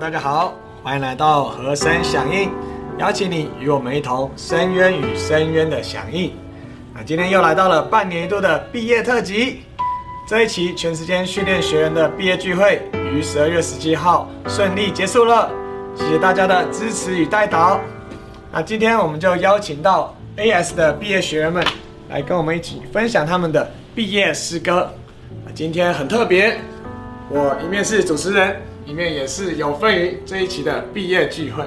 大家好，欢迎来到和声响应，邀请你与我们一同深渊与深渊的响应。那今天又来到了半年一度的毕业特辑，这一期全时间训练学员的毕业聚会于十二月十七号顺利结束了，谢谢大家的支持与带导。那今天我们就邀请到 AS 的毕业学员们来跟我们一起分享他们的毕业诗歌。今天很特别，我一面是主持人。里面也是有份于这一期的毕业聚会，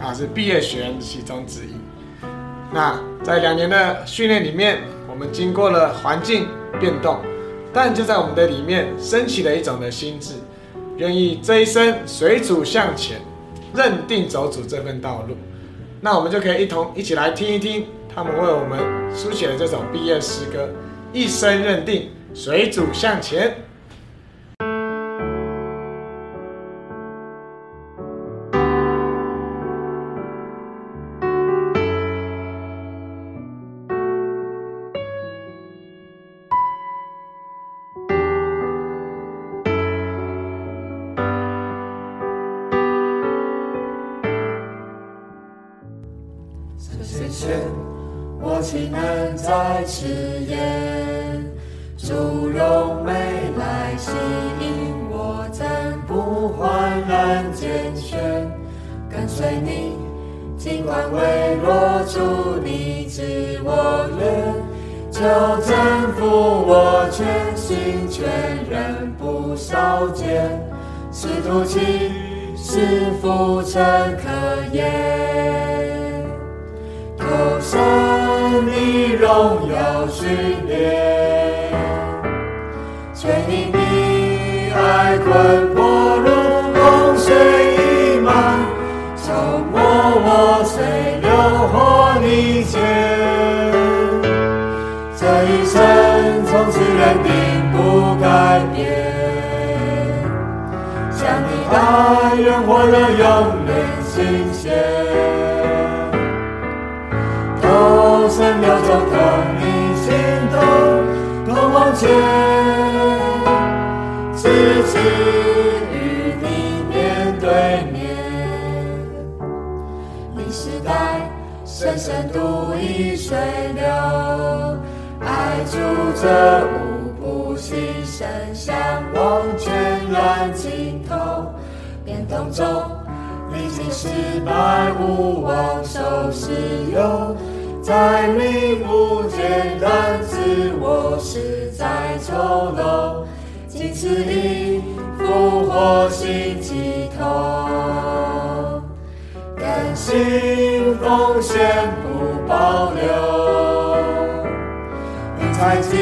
啊，是毕业学员其中之一。那在两年的训练里面，我们经过了环境变动，但就在我们的里面升起了一种的心智，愿意这一生随主向前，认定走主这份道路。那我们就可以一同一起来听一听他们为我们书写的这首毕业诗歌：一生认定，随主向前。誓言？祝融美来吸引我，怎不焕然见全？跟随你，尽管微弱，助你知我愿，就征服我全心全人不少见，是途径，是浮沉可言。投身你荣耀训练，全因你爱困迫如洪水溢满，筹磨我随流火逆间。这一生从此认定不改变，将你爱愿火热永生流中同你心动，同往前，直至与你面对面。历史代深深独一水流，爱住着无不心声向往全然尽头，变动中历经失败无望收拾忧。在领悟间，但自我实在丑陋，仅此一复活新寄托，更新奉献不保留。你才经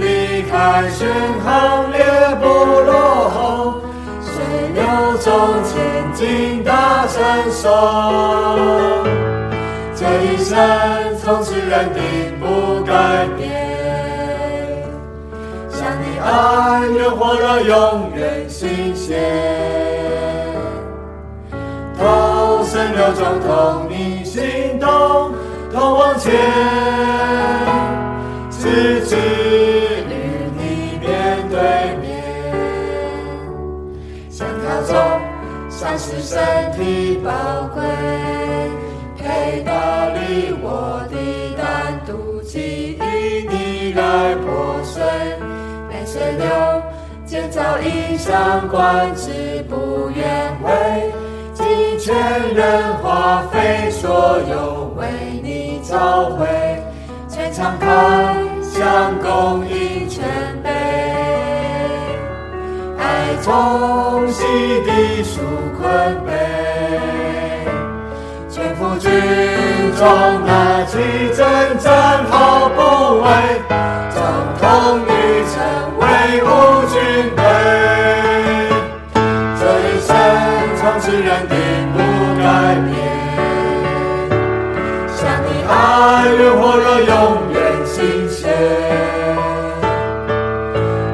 离开轩行列不落后，水流中前进大成熟。这一生从此认定不改变，像你爱愿火热永远新鲜，投身流中同你心动，同往前，直至与你面对面，想跳中像是身体宝贵。陪打理我的单独记忆，你来破碎，被水流建造一相观之不愿为，尽全人花费所有为你召回，全场看相供应全备，爱中洗涤纾困悲。中拿起征战毫不畏，总统女臣威武军队。这一生从此认定不改变，像你爱愿火热永远新鲜。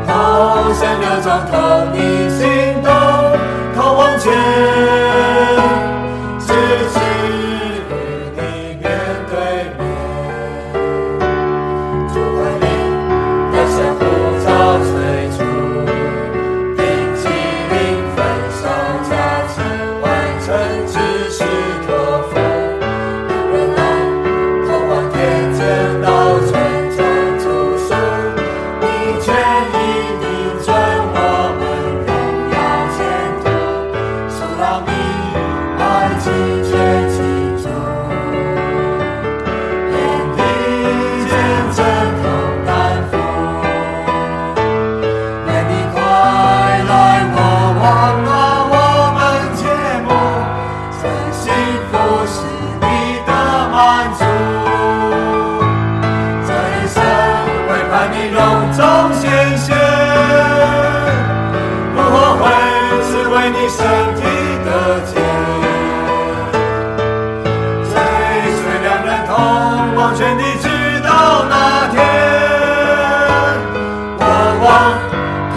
好像流中同满足，这一生为盼你柔中显险，不后悔，只为你身体的健。追随两人同往天地，直到那天，我望同。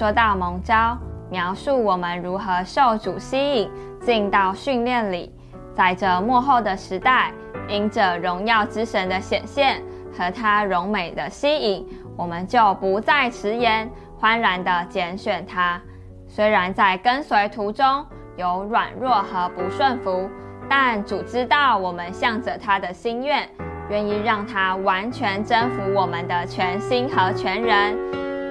说到蒙召，描述我们如何受主吸引，进到训练里，在这幕后的时代，因着荣耀之神的显现和他荣美的吸引，我们就不再迟延，欢然的拣选他。虽然在跟随途中有软弱和不顺服，但主知道我们向着他的心愿，愿意让他完全征服我们的全心和全人。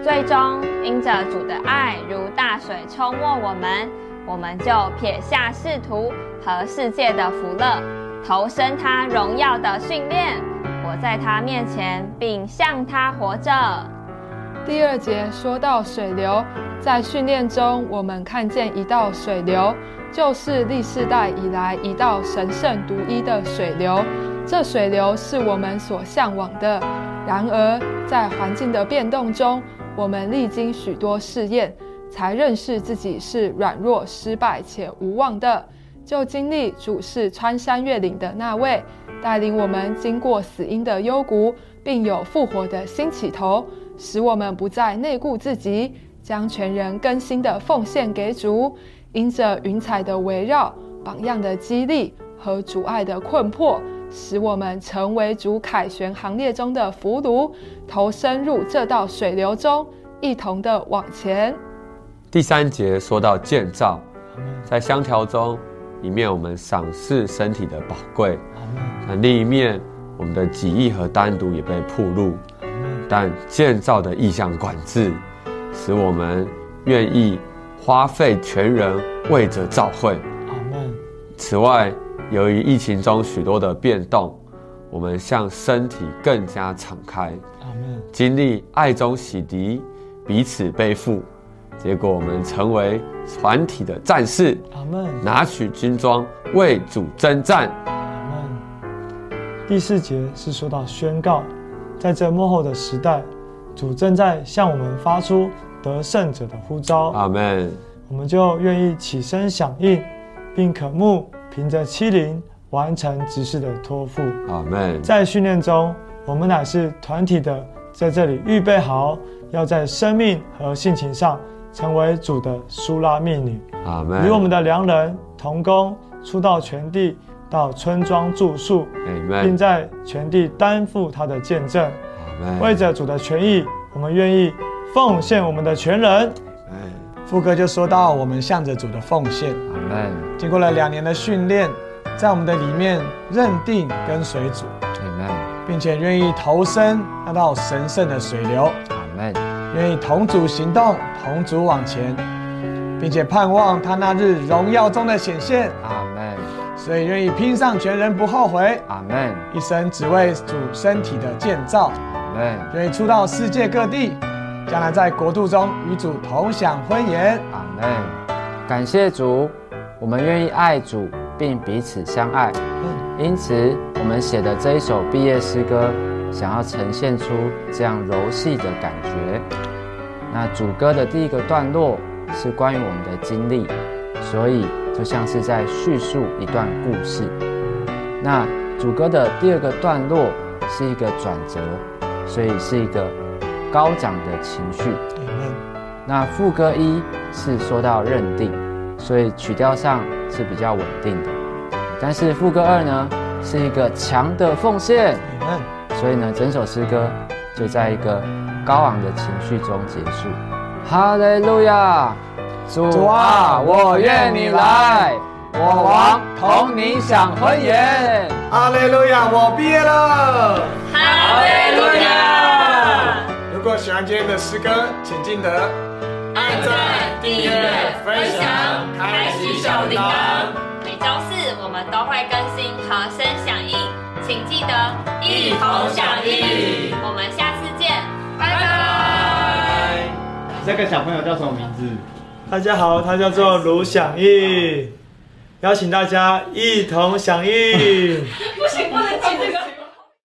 最终，因着主的爱如大水冲没我们，我们就撇下仕途和世界的福乐，投身他荣耀的训练，活在他面前，并向他活着。第二节说到水流，在训练中，我们看见一道水流，就是历世代以来一道神圣独一的水流。这水流是我们所向往的。然而，在环境的变动中，我们历经许多试验，才认识自己是软弱、失败且无望的。就经历主是穿山越岭的那位，带领我们经过死荫的幽谷，并有复活的新起头，使我们不再内顾自己，将全人更新的奉献给主。因着云彩的围绕、榜样的激励和阻碍的困迫，使我们成为主凯旋行列中的俘虏，投身入这道水流中，一同的往前。第三节说到建造，在香条中，一面我们赏识身体的宝贵，但另一面我们的己意和单独也被暴露。但建造的意向管制，使我们愿意花费全人为着造会。此外，由于疫情中许多的变动，我们向身体更加敞开，经历爱中洗涤，彼此背负，结果我们成为团体的战士。拿取军装为主征战。第四节是说到宣告，在这幕后的时代，主正在向我们发出得胜者的呼召。阿门。我们就愿意起身响应，并渴慕凭着欺凌完成执事的托付。阿门。在训练中，我们乃是团体的，在这里预备好，要在生命和性情上成为主的苏拉密女。阿门。与我们的良人同工，出到全地，到村庄住宿，并在全地担负他的见证。为着主的权益，我们愿意奉献我们的全人。副歌就说到，我们向着主的奉献。阿门。经过了两年的训练，在我们的里面认定跟随主。阿门。并且愿意投身那道神圣的水流。阿门。愿意同主行动，同主往前，并且盼望他那日荣耀中的显现。阿门。所以愿意拼上全人不后悔。阿门。一生只为主身体的建造。阿门。愿意出到世界各地。将来在国度中与主同享婚宴。阿门。感谢主，我们愿意爱主，并彼此相爱。因此，我们写的这一首毕业诗歌，想要呈现出这样柔细的感觉。那主歌的第一个段落是关于我们的经历，所以就像是在叙述一段故事。那主歌的第二个段落是一个转折，所以是一个。高涨的情绪。那副歌一是说到认定，所以曲调上是比较稳定的。但是副歌二呢，是一个强的奉献。所以呢，整首诗歌就在一个高昂的情绪中结束。哈利路亚，主啊，我愿你来，我王同你享婚宴。哈利路亚，我毕业了。哈利路亚。如果喜欢今天的诗歌，请记得按赞、订阅、分享、开启小铃铛。每周四我们都会更新和声响应，请记得一同响应。我们下次见，拜拜。这个小朋友叫什么名字？大家好，他叫做卢响应，邀请大家一同响应。